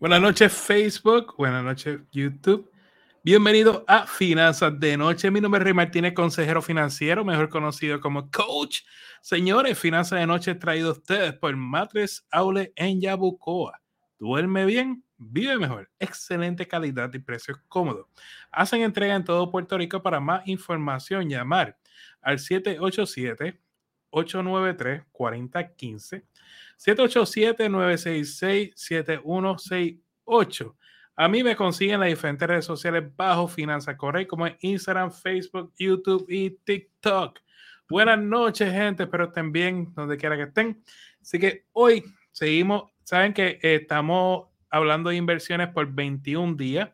Buenas noches Facebook, buenas noches YouTube. Bienvenido a Finanzas de Noche. Mi nombre es Rey Martínez, consejero financiero, mejor conocido como Coach. Señores, Finanzas de Noche traído a ustedes por Matres Aule en Yabucoa. Duerme bien, vive mejor. Excelente calidad y precios cómodos. Hacen entrega en todo Puerto Rico. Para más información, llamar al 787 893 4015 787-966-7168. A mí me consiguen las diferentes redes sociales bajo Finanza Correy, como en Instagram, Facebook, YouTube y TikTok. Buenas noches, gente. Espero estén bien donde quiera que estén. Así que hoy seguimos. Saben que estamos hablando de inversiones por 21 días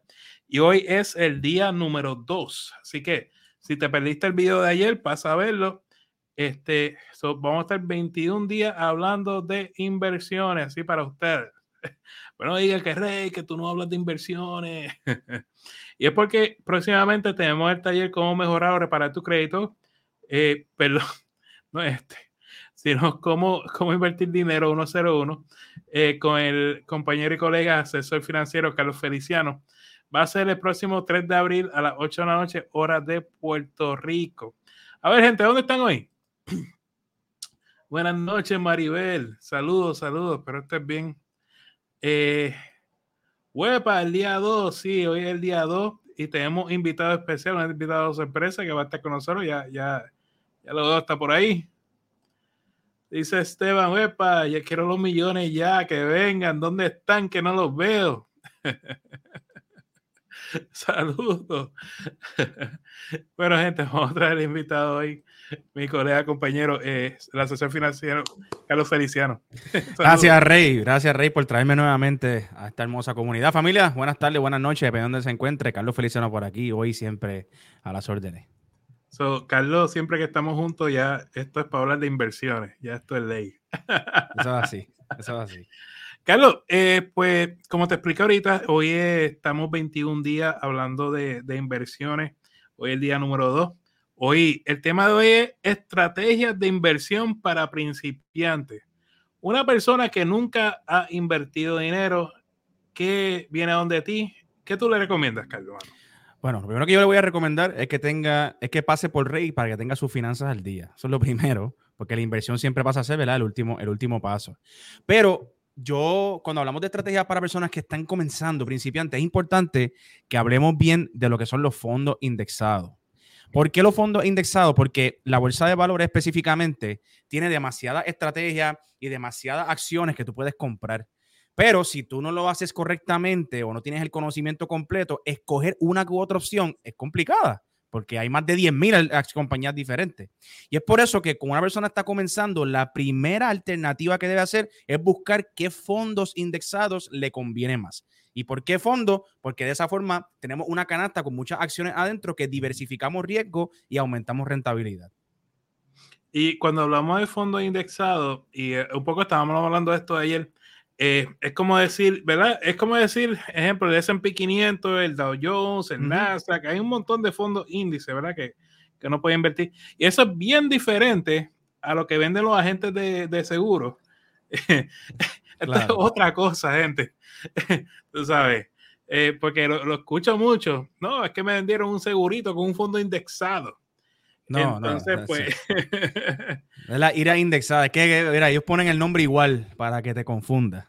y hoy es el día número 2. Así que si te perdiste el video de ayer, pasa a verlo este, vamos a estar 21 días hablando de inversiones, así para ustedes. Bueno, diga que Rey, que tú no hablas de inversiones. y es porque próximamente tenemos el taller cómo mejorar o reparar tu crédito. Eh, perdón, no este, sino cómo, cómo invertir dinero 101 eh, con el compañero y colega asesor financiero Carlos Feliciano. Va a ser el próximo 3 de abril a las 8 de la noche, hora de Puerto Rico. A ver, gente, ¿dónde están hoy? Buenas noches, Maribel. Saludos, saludos. Espero estés bien. Eh, huepa, el día 2. Sí, hoy es el día 2 y tenemos invitado especial, un invitado sorpresa que va a estar con nosotros. Ya, ya, ya lo veo, está por ahí. Dice Esteban, huepa, ya quiero los millones ya, que vengan. ¿Dónde están? Que no los veo. Saludos. bueno, gente, vamos a traer el invitado hoy mi colega, compañero, eh, la asesor financiero, Carlos Feliciano. gracias, Rey. Gracias, Rey, por traerme nuevamente a esta hermosa comunidad. Familia, buenas tardes, buenas noches, depende de donde se encuentre. Carlos Feliciano por aquí, hoy siempre a las órdenes. So, Carlos, siempre que estamos juntos, ya esto es para hablar de inversiones, ya esto es ley. eso es así, eso es así. Carlos, eh, pues como te expliqué ahorita, hoy estamos 21 días hablando de, inversiones. Hoy el día número 2. Hoy, el tema de hoy es estrategias de inversión para principiantes. Una persona que nunca ha invertido dinero, que viene a donde ti, ¿qué tú le recomiendas, Carlos? Bueno, lo primero que yo le voy a recomendar es que tenga, es que pase por Rey para que tenga sus finanzas al día. Eso es lo primero, porque la inversión siempre pasa a ser, ¿verdad? El último, el último paso. Pero yo, cuando hablamos de estrategias para personas que están comenzando, principiantes, es importante que hablemos bien de lo que son los fondos indexados. ¿Por qué los fondos indexados? Porque la bolsa de valores específicamente tiene demasiada estrategia y demasiadas acciones que tú puedes comprar. Pero si tú no lo haces correctamente o no tienes el conocimiento completo, escoger una u otra opción es complicada porque hay más de 10.000 compañías diferentes. Y es por eso que como una persona está comenzando, la primera alternativa que debe hacer es buscar qué fondos indexados le conviene más. ¿Y por qué fondo? Porque de esa forma tenemos una canasta con muchas acciones adentro que diversificamos riesgo y aumentamos rentabilidad. Y cuando hablamos de fondos indexados, y eh, un poco estábamos hablando de esto ayer, eh, es como decir, ¿verdad? Es como decir, ejemplo, el S&P 500, el Dow Jones, el Nasdaq, hay un montón de fondos índices, ¿verdad? Que, que uno puede invertir. Y eso es bien diferente a lo que venden los agentes de, de seguro. Esto es otra cosa, gente. Tú sabes, eh, porque lo, escucho mucho. No, es que me vendieron un segurito con un fondo indexado. No, Entonces, no, pues. es la ira indexada. Es que, mira, ellos ponen el nombre igual para que te confunda.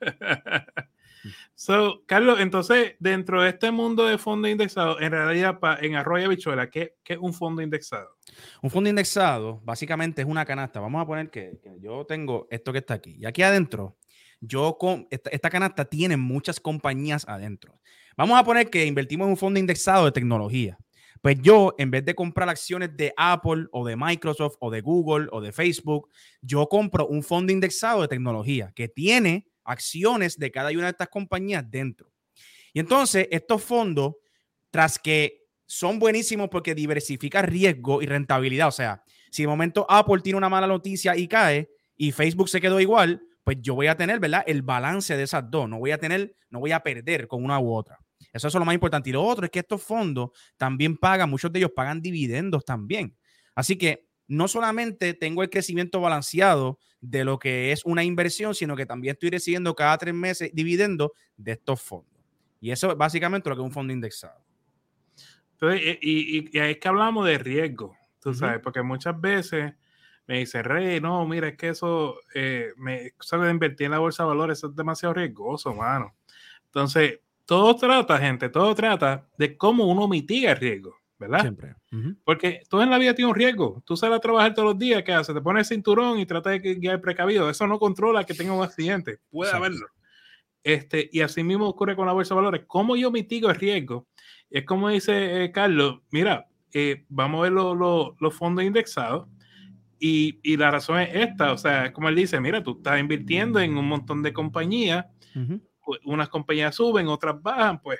so, Carlos, entonces, dentro de este mundo de fondo indexado, en realidad, en Arroyo Bichuela, ¿qué, ¿qué, es un fondo indexado? Un fondo indexado, básicamente, es una canasta. Vamos a poner que, que yo tengo esto que está aquí. Y aquí adentro yo con esta, canasta tiene muchas compañías adentro. Vamos a poner que invertimos en un fondo indexado de tecnología. Pues yo, en vez de comprar acciones de Apple o de Microsoft o de Google o de Facebook, yo compro un fondo indexado de tecnología que tiene acciones de cada una de estas compañías dentro. Y entonces, estos fondos, tras que son buenísimos porque diversifican riesgo y rentabilidad, o sea, si de momento Apple tiene una mala noticia y cae y Facebook se quedó igual, pues yo voy a tener, ¿verdad? El balance de esas dos. No voy a tener, no voy a perder con una u otra. Eso es lo más importante. Y lo otro es que estos fondos también pagan, muchos de ellos pagan dividendos también. Así que no solamente tengo el crecimiento balanceado de lo que es una inversión, sino que también estoy recibiendo cada tres meses dividendo de estos fondos. Y eso es básicamente lo que es un fondo indexado. Entonces, y, y, es que hablamos de riesgo, tú sabes, porque muchas veces me dice, Rey, no, mira, es que eso, eh, me, eso de invertir en la bolsa de valores es demasiado riesgoso, mano. Entonces, todo trata, gente, todo trata de cómo uno mitiga el riesgo, ¿verdad? Siempre. Porque todo en la vida tiene un riesgo. Tú sales a trabajar todos los días, ¿qué haces? Te pones el cinturón y tratas de guiar precavido. Eso no controla que tenga un accidente. Puede haberlo. Este, y así mismo ocurre con la bolsa de valores. ¿Cómo yo mitigo el riesgo? Es como dice eh, Carlos, mira, eh, vamos a ver los fondos indexados y, y, la razón es esta, o sea, como él dice, mira, tú estás invirtiendo en un montón de compañías, unas compañías suben, otras bajan, pues,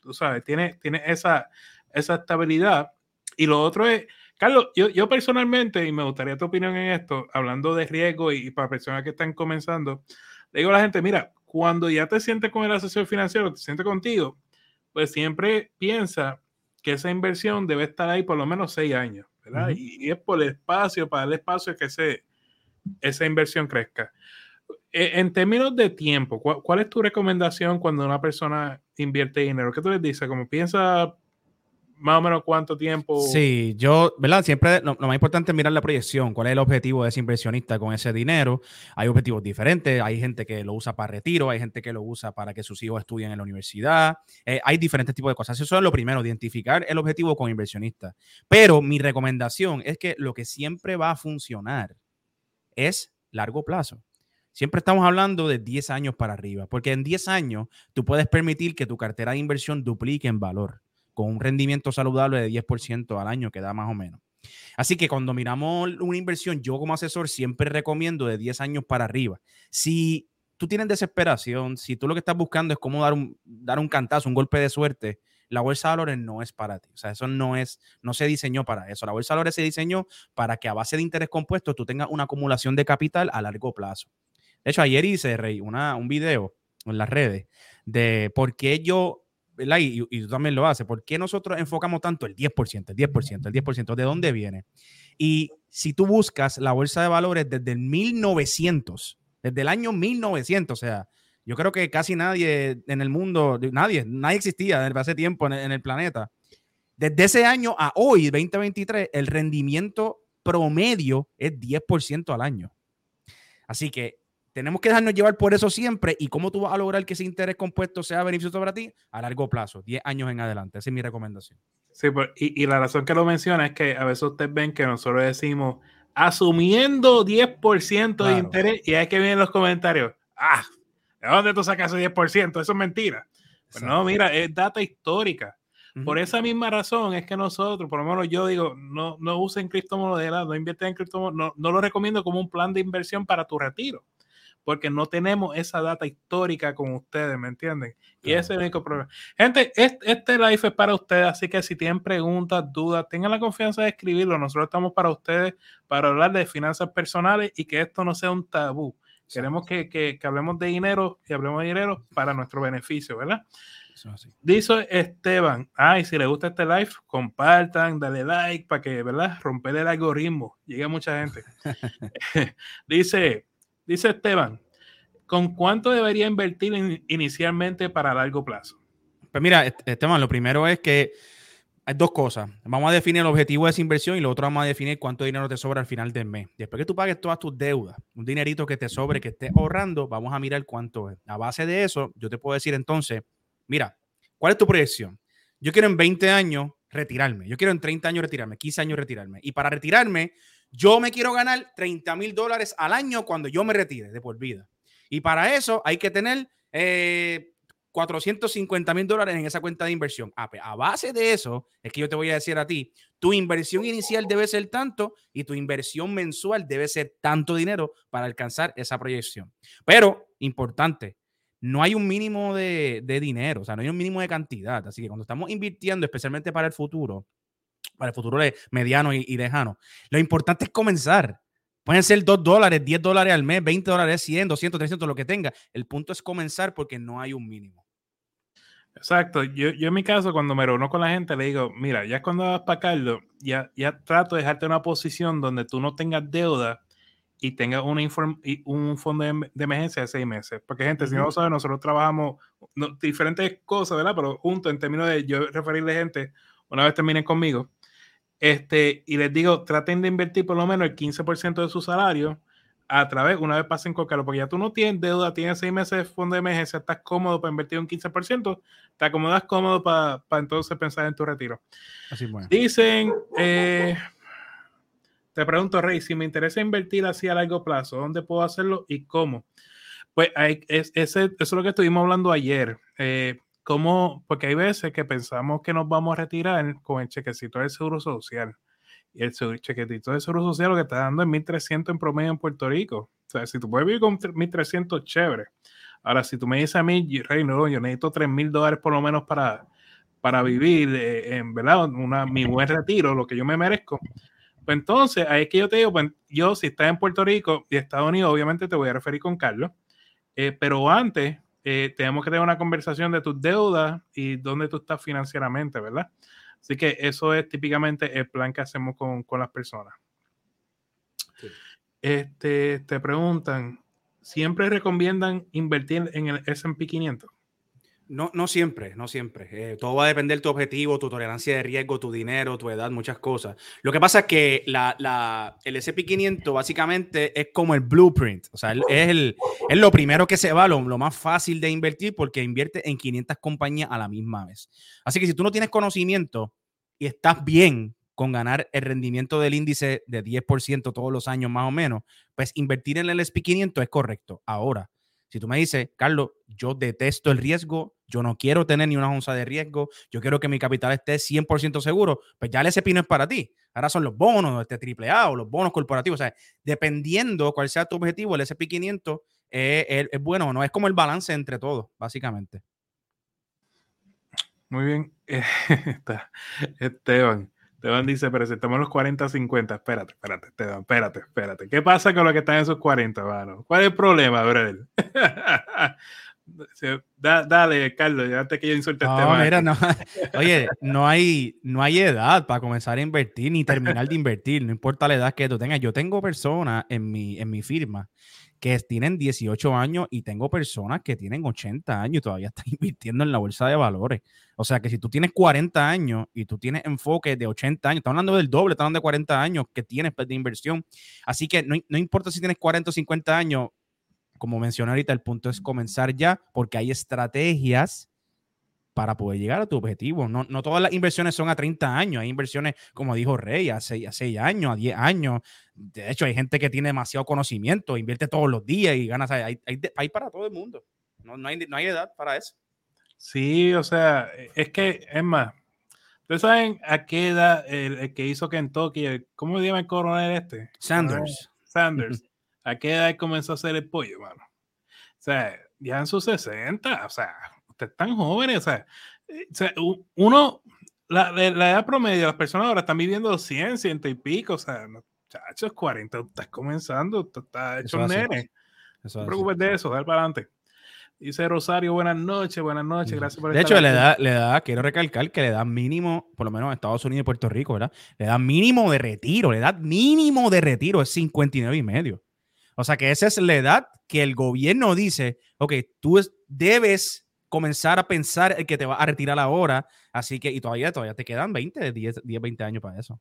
tú sabes, tiene, tiene esa, esa estabilidad. Y lo otro es, Carlos, yo, yo personalmente, y me gustaría tu opinión en esto, hablando de riesgo y, y para personas que están comenzando, le digo a la gente, mira, cuando ya te sientes con el asesor financiero, te sientes contigo, pues siempre piensa que esa inversión debe estar ahí por lo menos seis años, ¿verdad? y, es por el espacio, para darle espacio que ese, esa inversión crezca. E, en términos de tiempo, ¿cuál, ¿cuál, es tu recomendación cuando una persona invierte dinero? ¿Qué tú les dices? Como piensa más o menos cuánto tiempo. Sí, yo, ¿verdad? Siempre lo, más importante es mirar la proyección, cuál es el objetivo de ese inversionista con ese dinero. Hay objetivos diferentes, hay gente que lo usa para retiro, hay gente que lo usa para que sus hijos estudien en la universidad, eh, hay diferentes tipos de cosas. Eso es lo primero, identificar el objetivo con inversionista. Pero mi recomendación es que lo que siempre va a funcionar es largo plazo. Siempre estamos hablando de 10 años para arriba, porque en 10 años tú puedes permitir que tu cartera de inversión duplique en valor con un rendimiento saludable de 10% al año, que da más o menos. Así que cuando miramos una inversión, yo como asesor siempre recomiendo de 10 años para arriba. Si tú tienes desesperación, si tú lo que estás buscando es cómo dar un, dar un cantazo, un golpe de suerte, la bolsa de valores no es para ti. O sea, eso no es, no se diseñó para eso. La bolsa de valores se diseñó para que a base de interés compuesto tú tengas una acumulación de capital a largo plazo. De hecho, ayer hice, Rey, una, un video en las redes de por qué yo y, tú también lo haces, ¿por qué nosotros enfocamos tanto el 10%, el 10%, el 10%? ¿De dónde viene? Y si tú buscas la bolsa de valores desde el 1900, desde el año 1900, o sea, yo creo que casi nadie en el mundo, nadie, nadie existía desde hace tiempo en el, en el planeta. Desde ese año a hoy, 2023, el rendimiento promedio es 10% al año. Así que tenemos que dejarnos llevar por eso siempre. ¿Y cómo tú vas a lograr que ese interés compuesto sea beneficioso para ti? A largo plazo, 10 años en adelante. Esa es mi recomendación. Sí, pues, y, y, la razón que lo menciona es que a veces ustedes ven que nosotros decimos asumiendo 10% de interés y hay que ver en los comentarios, ah, ¿de dónde tú sacas ese 10%? Eso es mentira. Pues no, mira, es data histórica. Por esa misma razón es que nosotros, por lo menos yo digo, no, no usen criptomonedas, no invierten en criptomonedas, no, no lo recomiendo como un plan de inversión para tu retiro porque no tenemos esa data histórica con ustedes, ¿me entienden? Y ese es el único problema. Gente, este, live es para ustedes, así que si tienen preguntas, dudas, tengan la confianza de escribirlo. Nosotros estamos para ustedes, para hablar de finanzas personales y que esto no sea un tabú. Queremos que, que, hablemos de dinero y hablemos de dinero para nuestro beneficio, ¿verdad? Dice Esteban, ay, si les gusta este live, compartan, dale like para que, ¿verdad? Romper el algoritmo, llegue a mucha gente. Dice, Dice Esteban, ¿con cuánto debería invertir inicialmente para largo plazo? Pues mira, Esteban, lo primero es que hay dos cosas. Vamos a definir el objetivo de esa inversión y lo otro vamos a definir cuánto dinero te sobra al final del mes. Después que tú pagues todas tus deudas, un dinerito que te sobre, que estés ahorrando, vamos a mirar cuánto es. A base de eso, yo te puedo decir entonces, mira, ¿cuál es tu proyección? Yo quiero en 20 años retirarme. Yo quiero en 30 años retirarme, 15 años retirarme. Y para retirarme, yo me quiero ganar 30 mil dólares al año cuando yo me retire de por vida. Y para eso hay que tener 450 eh, mil dólares en esa cuenta de inversión. Ah, pues, a base de eso, es que yo te voy a decir a ti, tu inversión inicial debe ser tanto y tu inversión mensual debe ser tanto dinero para alcanzar esa proyección. Pero, importante, no hay un mínimo de, de dinero, o sea, no hay un mínimo de cantidad. Así que cuando estamos invirtiendo, especialmente para el futuro, para el futuro mediano y, y lejano. Lo importante es comenzar. Pueden ser 2 dólares, 10 dólares al mes, 20 dólares, 100, 200, 300, lo que tenga. El punto es comenzar porque no hay un mínimo. Exacto. Yo, yo en mi caso, cuando me reúno con la gente, le digo, mira, ya cuando vas para Carlos, ya, ya trato de dejarte una posición donde tú no tengas deuda y tengas una y un fondo de, emergencia de seis meses. Porque, gente, si no lo saben, nosotros trabajamos diferentes cosas, ¿verdad? Pero juntos, en términos de yo referirle gente, una vez terminen conmigo, este, y les digo, traten de invertir por lo menos el 15% de su salario a través, una vez pasen con porque ya tú no tienes deuda, tienes seis meses de fondo de emergencia, estás cómodo para invertir un 15%, te acomodas cómodo para, entonces pensar en tu retiro. Así bueno. Dicen, eh, te pregunto, Rey, si me interesa invertir así a largo plazo, ¿dónde puedo hacerlo y cómo? Pues hay, es, ese, eso es lo que estuvimos hablando ayer. Eh, ¿cómo? Porque hay veces que pensamos que nos vamos a retirar con el chequecito del seguro social y el chequetito de seguro social lo que está dando es 1.300 en promedio en Puerto Rico. O sea, si tú puedes vivir con 1.300, chévere. Ahora, si tú me dices a mí, Rey, no, yo necesito 3.000 dólares por lo menos para, para vivir, eh, en una, mi buen retiro, lo que yo me merezco. Pues entonces, ahí es que yo te digo, pues yo si estás en Puerto Rico y Estados Unidos, obviamente te voy a referir con Carlos, eh, pero antes eh, tenemos que tener una conversación de tus deudas y dónde tú estás financieramente, ¿verdad? Así que eso es típicamente el plan que hacemos con, las personas. Este, te preguntan, ¿siempre recomiendan invertir en el SP 500? No, no siempre, no siempre. Eh, todo va a depender de tu objetivo, tu tolerancia de riesgo, tu dinero, tu edad, muchas cosas. Lo que pasa es que la, el SP500 básicamente es como el blueprint. O sea, es, el, es lo primero que se va, lo, lo, más fácil de invertir porque invierte en 500 compañías a la misma vez. Así que si tú no tienes conocimiento y estás bien con ganar el rendimiento del índice de 10% todos los años más o menos, pues invertir en el SP500 es correcto. Ahora, si tú me dices, Carlos, yo detesto el riesgo, yo no quiero tener ni una onza de riesgo, yo quiero que mi capital esté 100% seguro, pues ya el SP no es para ti. Ahora son los bonos, este AAA o los bonos corporativos. O sea, dependiendo cuál sea tu objetivo, el SP500 es, es bueno o no. Es como el balance entre todos, básicamente. Muy bien. Esteban. Esteban dice, pero si estamos en los 40-50, espérate, espérate, Esteban, espérate, espérate. ¿Qué pasa con los que están en esos 40, mano? ¿Cuál es el problema, brother? dale, Carlos, ya que yo insulte no, Mira, no. Oye, no hay, no hay edad para comenzar a invertir ni terminar de invertir, no importa la edad que tú tengas. Yo tengo personas en mi, en mi firma que tienen 18 años y tengo personas que tienen 80 años y todavía están invirtiendo en la bolsa de valores. O sea que si tú tienes 40 años y tú tienes enfoque de 80 años, estamos hablando del doble, estamos hablando de 40 años que tienes de inversión. Así que no, no importa si tienes 40 o 50 años, como mencioné ahorita, el punto es comenzar ya porque hay estrategias para poder llegar a tu objetivo. No, no todas las inversiones son a 30 años, hay inversiones, como dijo Rey, a 6, a 6 años, a 10 años. De hecho, hay gente que tiene demasiado conocimiento, invierte todos los días y gana. Hay, hay, hay para todo el mundo. No, no, hay, no hay edad para eso. Sí, o sea, es que, es más, ¿ustedes saben a qué edad el, que hizo Kentucky, cómo se llama el coronel este? Sanders. Sanders. ¿A qué edad comenzó a hacer el pollo, mano? O sea, ya en sus 60, o sea, ustedes están jóvenes, eh, o sea, uno, la, la, edad promedio, las personas ahora están viviendo 100, 100 y pico, o sea, muchachos, 40, estás comenzando, estás hecho un nene. no te preocupes de eso, dale para adelante. Dice Rosario, buenas noches, buenas noches, gracias por De hecho, le da, le da, quiero recalcar que le da mínimo, por lo menos en Estados Unidos y Puerto Rico, ¿verdad? Le da mínimo de retiro, le da mínimo de retiro, es 59 y medio. O sea que esa es la edad que el gobierno dice, ok, tú debes comenzar a pensar que te va a retirar ahora. Así que, y todavía, todavía te quedan 20, 10, 10 20 años para eso.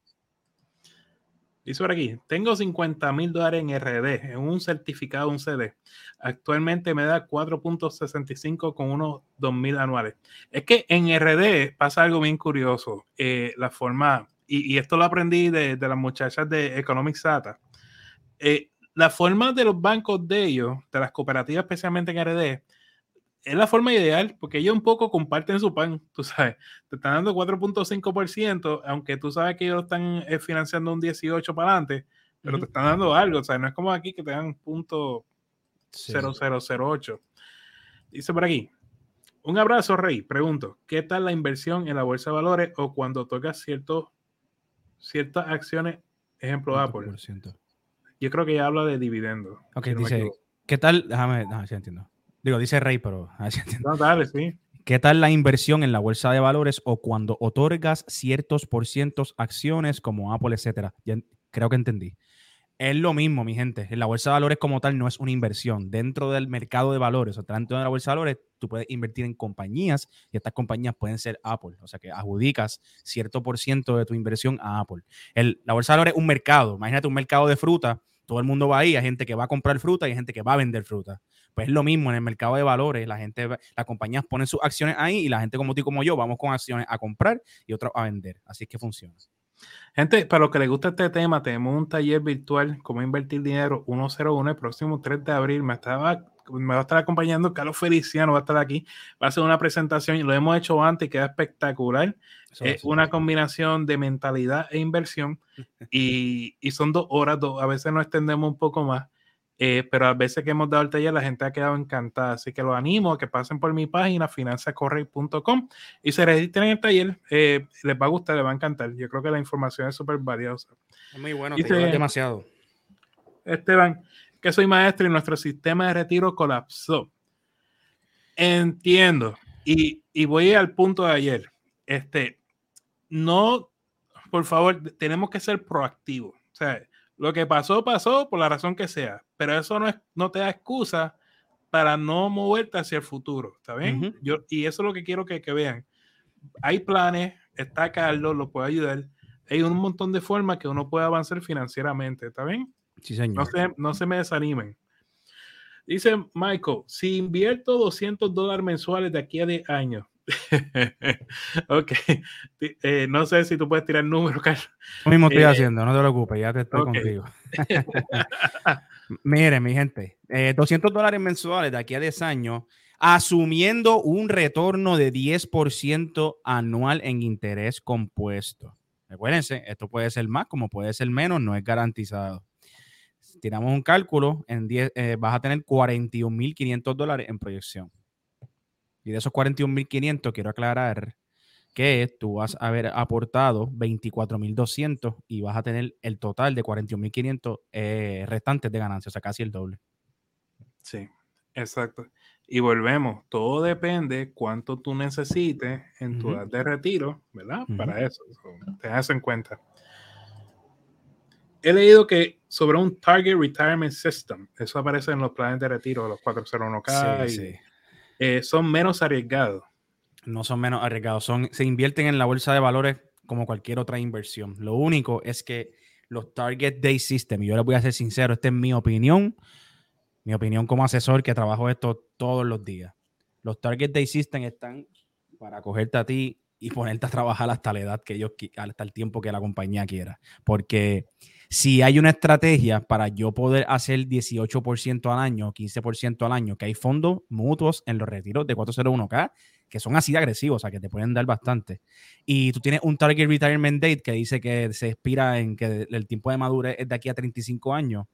Dice por aquí, tengo 50 mil dólares en RD, en un certificado, un CD. Actualmente me da 4.65 con unos 2 mil anuales. Es que en RD pasa algo bien curioso. Eh, la forma, y, esto lo aprendí de, las muchachas de Economic Data. Eh, la forma de los bancos de ellos, de las cooperativas especialmente en RD, es la forma ideal porque ellos un poco comparten su pan, tú sabes. Te están dando 4.5%, aunque tú sabes que ellos están eh, financiando un 18 para adelante, pero te están dando algo, o sea, no es como aquí que te dan punto 0008. Dice por aquí, un abrazo, Rey. Pregunto, ¿qué tal la inversión en la bolsa de valores o cuando tocas ciertos, ciertas acciones, ejemplo Apple? Yo creo que ya habla de dividendos. Ok, dice, ¿qué tal? Déjame, no, sí entiendo. Digo, dice Rey, pero no, dale, sí. ¿Qué tal la inversión en la bolsa de valores o cuando otorgas ciertos por cientos acciones como Apple, etcétera? creo que entendí. Es lo mismo, mi gente. La bolsa de valores como tal no es una inversión. Dentro del mercado de valores o dentro de la bolsa de valores, puedes invertir en compañías y estas compañías pueden ser Apple. O sea que adjudicas cierto por ciento de tu inversión a Apple. la bolsa de valores es un mercado. Imagínate un mercado de fruta. Todo el mundo va ahí. Hay gente que va a comprar fruta y hay gente que va a vender fruta. Pues es lo mismo en el mercado de valores, la gente, las compañías ponen sus acciones ahí y la gente como tú y como yo vamos con acciones a comprar y otras a vender. Así es que funciona. Gente, para los que les gusta este tema, tenemos un taller virtual, cómo invertir dinero 101 el próximo 3 de abril. Me, estaba, me va a estar acompañando Carlos Feliciano, va a estar aquí, va a hacer una presentación y lo hemos hecho antes y queda espectacular. es una combinación de mentalidad e inversión y, y son dos horas, dos, a veces nos extendemos un poco más. Eh, pero a veces que hemos dado el taller, la gente ha quedado encantada. Así que los animo a que pasen por mi página finanzacorrey.com y se registren en el taller. Eh, les va a gustar, les va a encantar. Yo creo que la información es súper valiosa. Es muy bueno, te demasiado. Esteban, que soy maestro y nuestro sistema de retiro colapsó. Entiendo. Y, y voy al punto de ayer. Este, no, por favor, tenemos que ser proactivos. O sea, lo que pasó, pasó por la razón que sea, pero eso no, es, no te da excusa para no moverte hacia el futuro, ¿está bien? Yo, y eso es lo que quiero que, que, vean. Hay planes, está Carlos, lo puede ayudar. Hay un montón de formas que uno puede avanzar financieramente, ¿está bien? Sí, señor. No se, no se me desanimen. Dice Michael, si invierto 200 dólares mensuales de aquí a 10 años, ok. Eh, no sé si tú puedes tirar números, Carlos. Lo mismo estoy eh, haciendo, no te preocupes, ya te estoy contigo. Miren, mi gente, 200 eh, dólares mensuales de aquí a 10 años, asumiendo un retorno de 10% anual en interés compuesto. Recuérdense, esto puede ser más como puede ser menos, no es garantizado. Tiramos un cálculo, en 10, vas a tener 41.500 dólares en proyección. Y de esos 41.500, quiero aclarar que tú vas a haber aportado 24.200 y vas a tener el total de 41.500 eh, restantes de ganancias, o sea, casi el doble. Sí, exacto. Y volvemos, todo depende cuánto tú necesites en tu edad de retiro, ¿verdad? Para eso, te das en cuenta. He leído que sobre un Target Retirement System, eso aparece en los planes de retiro, los 401k. Sí, sí. Eh, son menos arriesgados. No son menos arriesgados, son, se invierten en la bolsa de valores como cualquier otra inversión. Lo único es que los Target Day System, y yo les voy a ser sincero, esta es mi opinión, mi opinión como asesor que trabajo esto todos los días. Los Target Day System están para cogerte a ti y ponerte a trabajar hasta la edad que ellos, hasta el tiempo que la compañía quiera. Porque si hay una estrategia para yo poder hacer 18% al año, 15% al año, que hay fondos mutuos en los retiros de 401k que son así de agresivos, o sea, que te pueden dar bastante. Y tú tienes un Target Retirement Date que dice que se expira en que el tiempo de madurez es de aquí a 35 años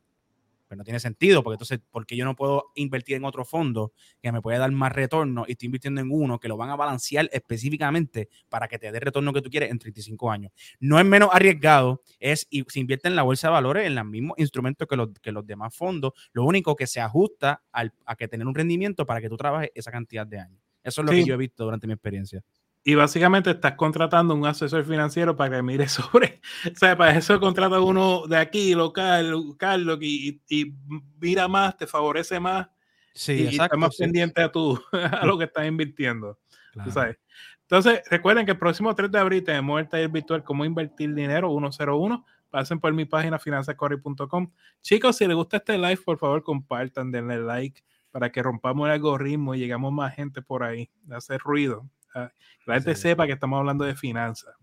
pero no tiene sentido, porque entonces, ¿por qué yo no puedo invertir en otro fondo que me puede dar más retorno y estoy invirtiendo en uno que lo van a balancear específicamente para que te dé el retorno que tú quieres en 35 años? No es menos arriesgado, es y se invierte en la bolsa de valores en los mismos instrumentos que los, que los demás fondos, lo único que se ajusta a que tener un rendimiento para que tú trabajes esa cantidad de años. Eso es lo que yo he visto durante mi experiencia. Y básicamente estás contratando un asesor financiero para que mire sobre, o sea, para eso contrata uno de aquí, local, Carlos, y, y mira más, te favorece más. Sí, y, exacto. más pendiente a, tu, a lo que estás invirtiendo. Sabes? Entonces, recuerden que el próximo 3 de abril tenemos el taller virtual Cómo Invertir Dinero 101. Pasen por mi página finanzacorri.com. Chicos, si les gusta este live, por favor, compartan, denle like para que rompamos el algoritmo y llegamos más gente por ahí, de hacer ruido la gente sepa que estamos hablando de finanzas.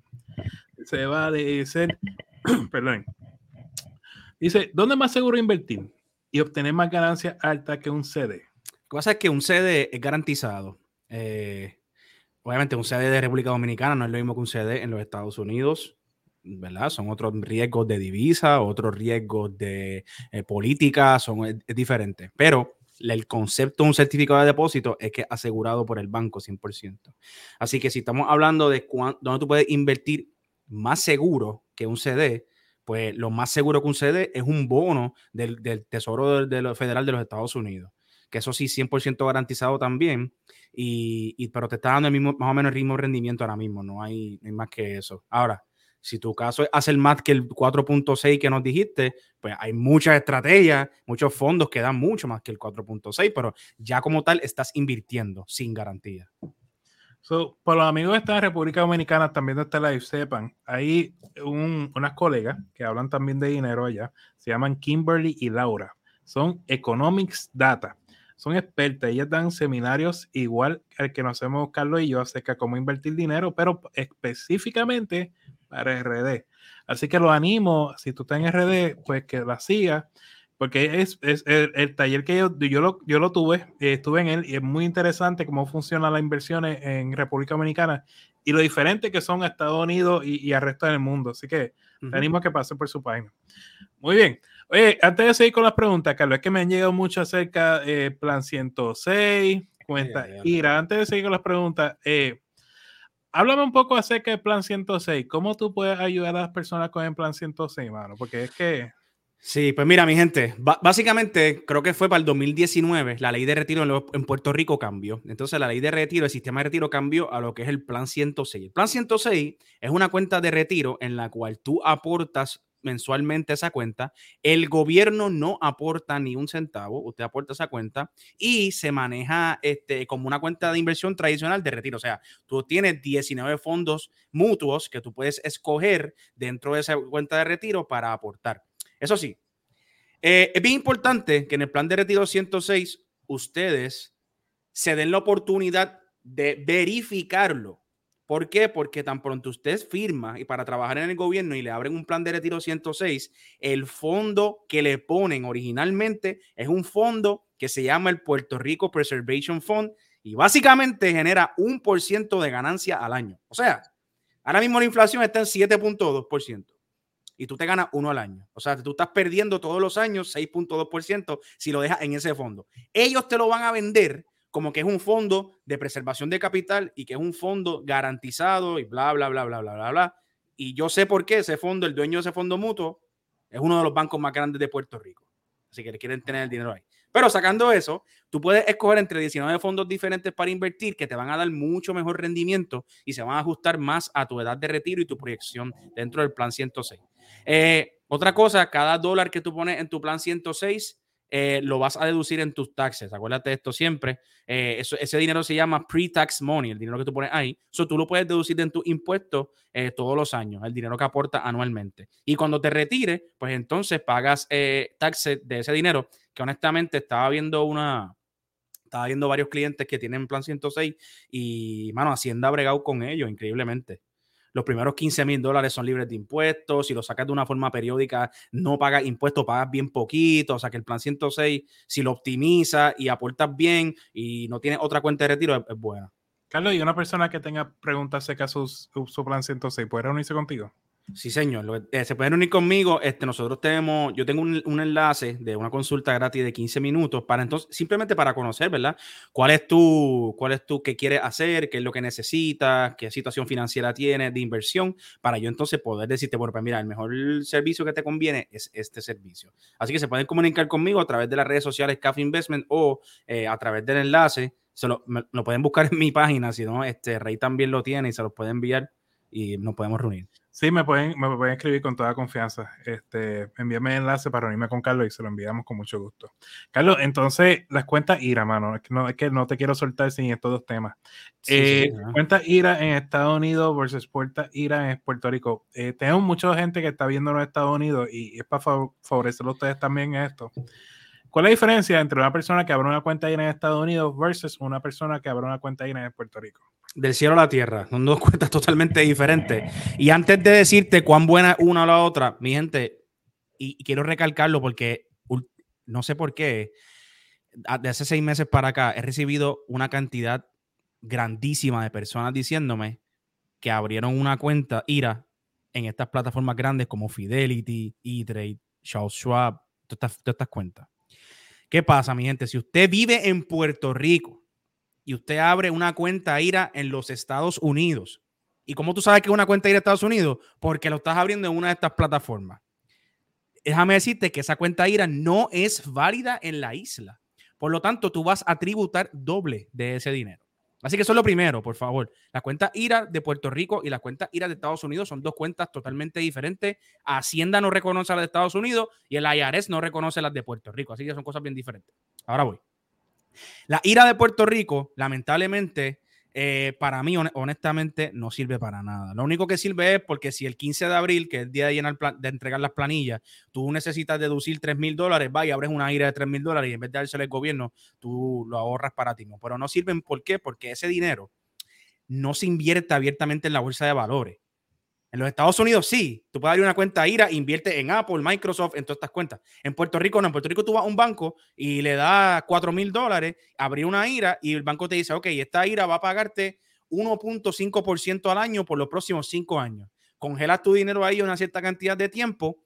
Se va a decir, perdón. Dice, ¿dónde es más seguro invertir y obtener más ganancias altas que un CD? Lo que pasa es que un CD es garantizado. Eh, obviamente un CD de República Dominicana no es lo mismo que un CD en los Estados Unidos, ¿verdad? Son otros riesgos de divisa, otros riesgos de eh, política, son, es, es diferente. Pero el concepto de un certificado de depósito es que es asegurado por el banco 100%. Así que si estamos hablando de dónde tú puedes invertir más seguro que un CD, pues lo más seguro que un CD es un bono del, Tesoro de, Federal de los Estados Unidos. que eso sí, 100% garantizado también, y, pero te está dando el mismo, más o menos el mismo rendimiento ahora mismo, no hay, no hay más que eso. Ahora, si tu caso es hacer más que el 4.6 que nos dijiste, pues hay muchas estrategias, muchos fondos que dan mucho más que el 4.6, pero ya como tal estás invirtiendo sin garantía. So, para los amigos de esta República Dominicana también de este live, sepan, hay unas colegas que hablan también de dinero allá, se llaman Kimberly y Laura. Son Economics Data. Son expertas, ellas dan seminarios igual al que nos hacemos Carlos y yo acerca de cómo invertir dinero, pero específicamente para RD. Así que lo animo, si tú estás en RD, pues que la sigas, porque es, es el, taller que yo, yo, lo, yo lo tuve, eh, estuve en él y es muy interesante cómo funcionan las inversiones en República Dominicana y lo diferente que son a Estados Unidos y, y al resto del mundo. Así que te animo a que pase por su página. Muy bien. Oye, antes de seguir con las preguntas, Carlos, es que me han llegado mucho acerca de eh, Plan 106, cuenta Ira. Antes de seguir con las preguntas, eh, háblame un poco acerca del Plan 106. ¿Cómo tú puedes ayudar a las personas con el Plan 106, mano? Porque es que... Sí, pues mira, mi gente, básicamente creo que fue para el 2019 la ley de retiro en, Puerto Rico cambió. Entonces la ley de retiro, el sistema de retiro cambió a lo que es el Plan 106. El Plan 106 es una cuenta de retiro en la cual tú aportas mensualmente esa cuenta. El gobierno no aporta ni un centavo, usted aporta esa cuenta y se maneja este, como una cuenta de inversión tradicional de retiro. O sea, tú tienes 19 fondos mutuos que tú puedes escoger dentro de esa cuenta de retiro para aportar. Eso sí, eh, es bien importante que en el plan de retiro 106 ustedes se den la oportunidad de verificarlo ¿Por qué? Porque tan pronto usted firma y para trabajar en el gobierno y le abren un plan de retiro 106, el fondo que le ponen originalmente es un fondo que se llama el Puerto Rico Preservation Fund y básicamente genera un por ciento de ganancia al año. O sea, ahora mismo la inflación está en 7.2% y tú te ganas uno al año. O sea, tú estás perdiendo todos los años 6.2% si lo dejas en ese fondo. Ellos te lo van a vender como que es un fondo de preservación de capital y que es un fondo garantizado y bla, bla, bla, bla, bla, bla, bla. Y yo sé por qué ese fondo, el dueño de ese fondo mutuo, es uno de los bancos más grandes de Puerto Rico. Así que le quieren tener el dinero ahí. Pero sacando eso, tú puedes escoger entre 19 fondos diferentes para invertir que te van a dar mucho mejor rendimiento y se van a ajustar más a tu edad de retiro y tu proyección dentro del plan 106. Eh, otra cosa, cada dólar que tú pones en tu plan 106 eh, lo vas a deducir en tus taxes. Acuérdate de esto siempre. Eh, ese dinero se llama pre-tax money, el dinero que tú pones ahí. Eso tú lo puedes deducir en tus impuestos eh, todos los años, el dinero que aporta anualmente. Y cuando te retires, pues entonces pagas taxes de ese dinero, que honestamente estaba viendo una... Estaba viendo varios clientes que tienen plan 106 y, mano, Hacienda ha bregado con ellos increíblemente los primeros 15 mil dólares son libres de impuestos, si lo sacas de una forma periódica no pagas impuestos, pagas bien poquito, o sea que el plan 106, si lo optimiza y aportas bien y no tienes otra cuenta de retiro, es, es buena. Carlos, y una persona que tenga preguntas acerca de su, su plan 106, ¿puede reunirse contigo? Sí, señor. Eh, se pueden unir conmigo. Este, nosotros tenemos, yo tengo un, enlace de una consulta gratis de 15 minutos para entonces, simplemente para conocer, ¿verdad? ¿Cuál es tu, cuál es tu, qué quieres hacer, qué es lo que necesitas, qué situación financiera tienes de inversión, para yo entonces poder decirte, bueno, pues mira, el mejor servicio que te conviene es este servicio. Así que se pueden comunicar conmigo a través de las redes sociales CAF Investment o eh, a través del enlace. Se lo, lo, pueden buscar en mi página, si no, este Rey también lo tiene y se los puede enviar y nos podemos reunir. Sí, me pueden, me pueden escribir con toda confianza. Este, envíame el enlace para reunirme con Carlos y se lo enviamos con mucho gusto. Carlos, entonces, las cuentas IRA, mano, es que no, es que no te quiero soltar sin estos dos temas. Eh, cuentas IRA en Estados Unidos versus cuentas IRA en Puerto Rico. Eh, tenemos mucha gente que está viendo en Estados Unidos y es para favorecerlo a ustedes también esto. ¿Cuál es la diferencia entre una persona que abre una cuenta IRA en Estados Unidos versus una persona que abre una cuenta IRA en Puerto Rico? del cielo a la tierra. Son dos cuentas totalmente diferentes. Y antes de decirte cuán buena una o la otra, mi gente, y, quiero recalcarlo porque no sé por qué, de hace seis meses para acá he recibido una cantidad grandísima de personas diciéndome que abrieron una cuenta IRA en estas plataformas grandes como Fidelity, E-Trade, Charles Schwab, todas estas, todas estas cuentas. ¿Qué pasa, mi gente? Si usted vive en Puerto Rico, y usted abre una cuenta IRA en los Estados Unidos. ¿Y cómo tú sabes que es una cuenta IRA en Estados Unidos? Porque lo estás abriendo en una de estas plataformas. Déjame decirte que esa cuenta IRA no es válida en la isla. Por lo tanto, tú vas a tributar doble de ese dinero. Así que eso es lo primero, por favor. La cuenta IRA de Puerto Rico y la cuenta IRA de Estados Unidos son dos cuentas totalmente diferentes. Hacienda no reconoce las de Estados Unidos y el IRS no reconoce las de Puerto Rico. Así que son cosas bien diferentes. Ahora voy. La IRA de Puerto Rico, lamentablemente, eh, para mí, honestamente, no sirve para nada. Lo único que sirve es porque si el 15 de abril, que es el día de, llenar de entregar las planillas, tú necesitas deducir 3 mil dólares, va abres una IRA de 3 mil dólares y en vez de dárselo al gobierno, tú lo ahorras para ti. Pero no sirven, ¿por qué? Porque ese dinero no se invierte abiertamente en la bolsa de valores. En los Estados Unidos sí, tú puedes abrir una cuenta IRA, invierte en Apple, Microsoft, en todas estas cuentas. En Puerto Rico no, en Puerto Rico tú vas a un banco y le das 4 mil dólares, abrir una IRA y el banco te dice, ok, esta IRA va a pagarte 1.5% al año por los próximos 5 años. Congelas tu dinero ahí una cierta cantidad de tiempo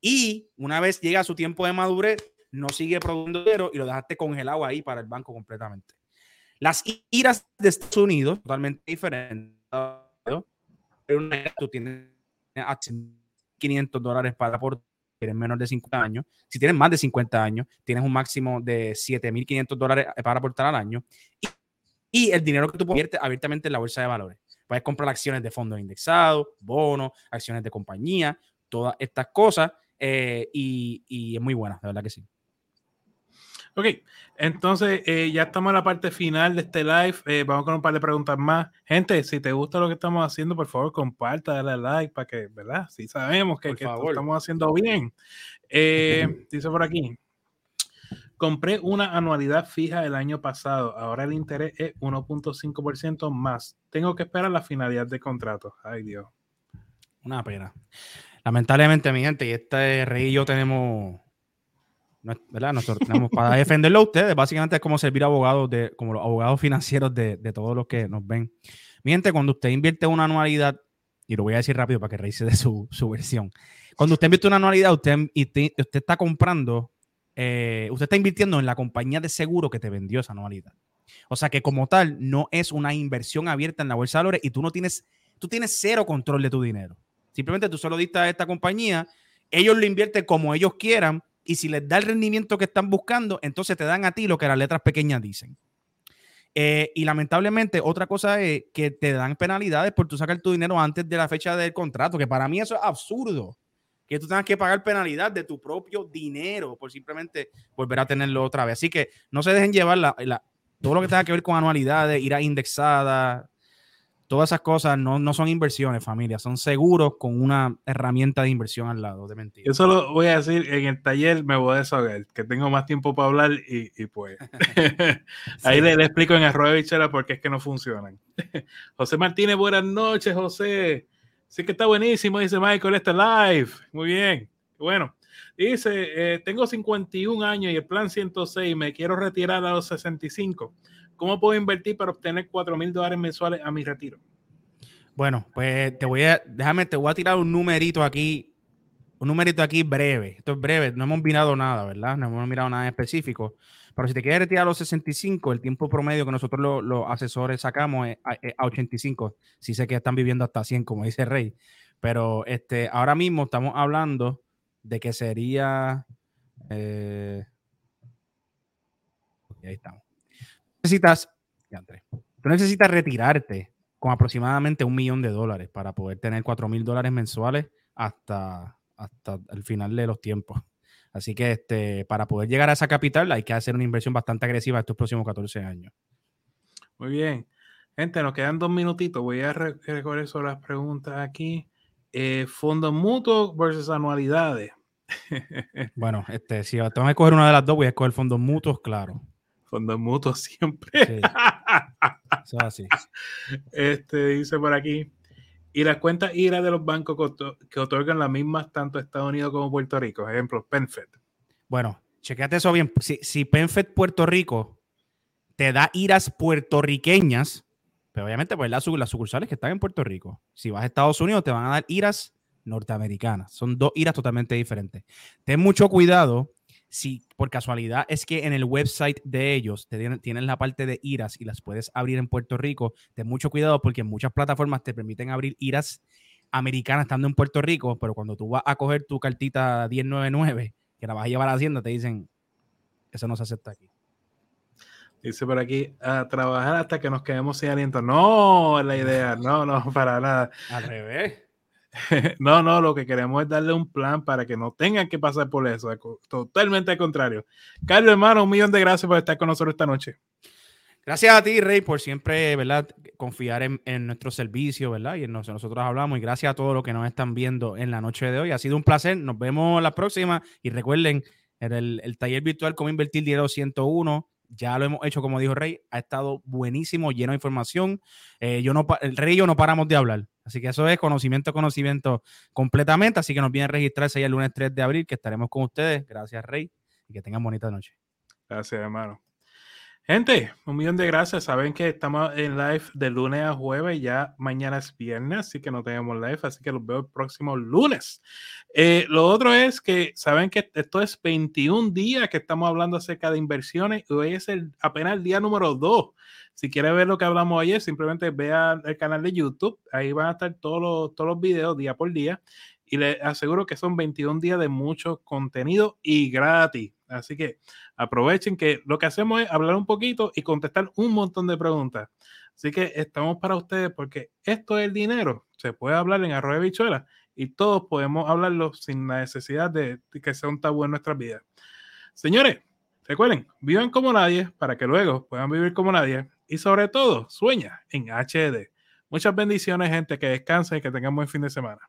y una vez llega su tiempo de madurez, no sigue produciendo dinero y lo dejaste congelado ahí para el banco completamente. Las IRAs de Estados Unidos, totalmente diferentes tú tienes 500 dólares para aportar, tienes menos de 50 años. Si tienes más de 50 años, tienes un máximo de 7.500 dólares para aportar al año. Y, el dinero que tú inviertes abiertamente en la bolsa de valores. Puedes comprar acciones de fondos indexados, bonos, acciones de compañía, todas estas cosas. Eh, y, y es muy buena, de verdad que sí. Ok, entonces eh, ya estamos en la parte final de este live. Eh, vamos con un par de preguntas más. Gente, si te gusta lo que estamos haciendo, por favor, comparta, dale like para que, ¿verdad? Si sabemos que, lo estamos haciendo bien. Eh, dice por aquí. Compré una anualidad fija el año pasado. Ahora el interés es 1.5% más. Tengo que esperar la finalidad de contrato. Ay, Dios. Una pena. Lamentablemente, mi gente, y este rey y yo tenemos ¿verdad? Nosotros tenemos para defenderlo a ustedes, básicamente es como servir abogados de, como los abogados financieros de, de, todos los que nos ven. Mi gente, cuando usted invierte una anualidad, y lo voy a decir rápido para que reíse de su, su versión. Cuando usted invierte una anualidad, usted, usted, usted está comprando, eh, usted está invirtiendo en la compañía de seguro que te vendió esa anualidad. O sea que como tal, no es una inversión abierta en la bolsa de valores y tú no tienes, tú tienes cero control de tu dinero. Simplemente tú solo diste a esta compañía, ellos lo invierten como ellos quieran y si les da el rendimiento que están buscando, entonces te dan a ti lo que las letras pequeñas dicen. Eh, y lamentablemente, otra cosa es que te dan penalidades por tú sacar tu dinero antes de la fecha del contrato, que para mí eso es absurdo. Que tú tengas que pagar penalidad de tu propio dinero por simplemente volver a tenerlo otra vez. Así que no se dejen llevar todo lo que tenga que ver con anualidades, ir a indexada, todas esas cosas no, no, son inversiones, familia, son seguros con una herramienta de inversión al lado, de mentira. Yo solo voy a decir, en el taller me voy a desahogar, que tengo más tiempo para hablar y, y pues ahí le, explico en arroba bichera por qué es que no funcionan. José Martínez, buenas noches, José. Sí que está buenísimo, dice Michael, este live. Muy bien. Bueno, dice, eh, tengo 51 años y el plan 106, me quiero retirar a los 65 ¿Cómo puedo invertir para obtener 4 mil dólares mensuales a mi retiro? Bueno, pues te voy a, déjame, te voy a tirar un numerito aquí, un numerito aquí breve. Esto es breve, no hemos mirado nada, ¿verdad? No hemos mirado nada específico. Pero si te quieres retirar a los 65, el tiempo promedio que nosotros los, asesores sacamos es a, 85. Sí sé que están viviendo hasta 100, como dice Rey. Pero este, ahora mismo estamos hablando de que sería... Eh, ahí estamos necesitas, tú necesitas retirarte con aproximadamente un millón de dólares para poder tener cuatro mil dólares mensuales hasta, hasta el final de los tiempos. Así que este, para poder llegar a esa capital hay que hacer una inversión bastante agresiva estos próximos 14 años. Muy bien. Gente, nos quedan dos minutitos. Voy a recorrer sobre las preguntas aquí. Eh, fondos mutuos versus anualidades. bueno, este, si tengo que escoger una de las dos, voy a escoger fondos mutuos, claro fondos mutuos siempre. así. Este dice por aquí. Y las cuentas IRA de los bancos que otorgan las mismas tanto Estados Unidos como Puerto Rico, ejemplo, PenFed. Bueno, chequeate eso bien. Si, si PenFed Puerto Rico te da IRAs puertorriqueñas, pero obviamente pues las, las sucursales que están en Puerto Rico. Si vas a Estados Unidos te van a dar IRAs norteamericanas. Son dos IRAs totalmente diferentes. Ten mucho cuidado si por casualidad es que en el website de ellos te tienen, la parte de IRAs y las puedes abrir en Puerto Rico, ten mucho cuidado porque muchas plataformas te permiten abrir IRAs americanas estando en Puerto Rico, pero cuando tú vas a coger tu cartita 1099, que la vas a llevar a Hacienda, te dicen, eso no se acepta aquí. Dice por aquí, a trabajar hasta que nos quedemos sin aliento. No, es la idea, no, no, para nada. Al revés. no, no, lo que queremos es darle un plan para que no tengan que pasar por eso. Totalmente al contrario. Carlos, hermano, un millón de gracias por estar con nosotros esta noche. Gracias a ti, Rey, por siempre, ¿verdad? Confiar en, nuestro servicio, ¿verdad? Y en nosotros hablamos. Y gracias a todos los que nos están viendo en la noche de hoy. Ha sido un placer. Nos vemos la próxima. Y recuerden, el, el taller virtual Cómo Invertir Dinero 101 ya lo hemos hecho, como dijo Rey, ha estado buenísimo, lleno de información. Eh, yo no, el Rey y yo no paramos de hablar. Así que eso es conocimiento, conocimiento completamente. Así que nos viene a registrarse el lunes 3 de abril, que estaremos con ustedes. Gracias, Rey, y que tengan bonita noche. Gracias, hermano. Gente, un millón de gracias. Saben que estamos en live de lunes a jueves, ya mañana es viernes, así que no tenemos live, así que los veo el próximo lunes. Eh, lo otro es que saben que esto es 21 días que estamos hablando acerca de inversiones y hoy es el, apenas el día número 2. Si quiere ver lo que hablamos ayer, simplemente vea el canal de YouTube, ahí van a estar todos los, todos los videos día por día y les aseguro que son 21 días de mucho contenido y gratis. Así que aprovechen que lo que hacemos es hablar un poquito y contestar un montón de preguntas. Así que estamos para ustedes porque esto es el dinero. Se puede hablar en arroyo de bichuela y todos podemos hablarlo sin la necesidad de, que sea un tabú en nuestras vidas. Señores, recuerden, vivan como nadie para que luego puedan vivir como nadie y sobre todo sueña en HD. Muchas bendiciones, gente, que descansen y que tengan buen fin de semana.